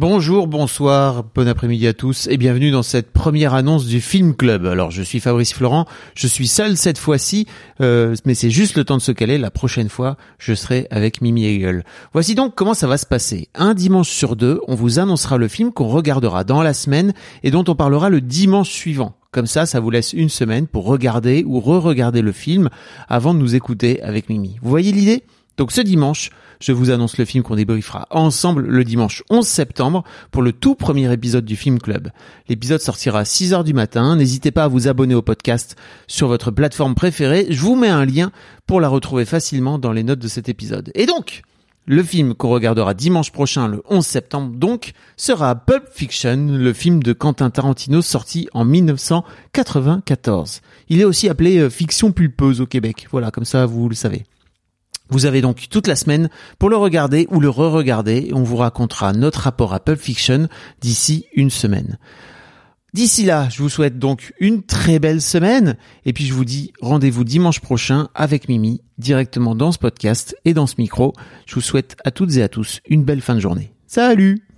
Bonjour, bonsoir, bon après-midi à tous et bienvenue dans cette première annonce du Film Club. Alors je suis Fabrice Florent, je suis seul cette fois-ci, euh, mais c'est juste le temps de se caler. La prochaine fois, je serai avec Mimi Hegel. Voici donc comment ça va se passer. Un dimanche sur deux, on vous annoncera le film qu'on regardera dans la semaine et dont on parlera le dimanche suivant. Comme ça, ça vous laisse une semaine pour regarder ou re-regarder le film avant de nous écouter avec Mimi. Vous voyez l'idée? Donc ce dimanche, je vous annonce le film qu'on débriefera ensemble le dimanche 11 septembre pour le tout premier épisode du Film Club. L'épisode sortira à 6 heures du matin. N'hésitez pas à vous abonner au podcast sur votre plateforme préférée. Je vous mets un lien pour la retrouver facilement dans les notes de cet épisode. Et donc, le film qu'on regardera dimanche prochain, le 11 septembre donc, sera Pulp Fiction, le film de Quentin Tarantino sorti en 1994. Il est aussi appelé euh, fiction pulpeuse au Québec. Voilà, comme ça vous le savez. Vous avez donc toute la semaine pour le regarder ou le re-regarder et on vous racontera notre rapport à Pulp Fiction d'ici une semaine. D'ici là, je vous souhaite donc une très belle semaine et puis je vous dis rendez-vous dimanche prochain avec Mimi directement dans ce podcast et dans ce micro. Je vous souhaite à toutes et à tous une belle fin de journée. Salut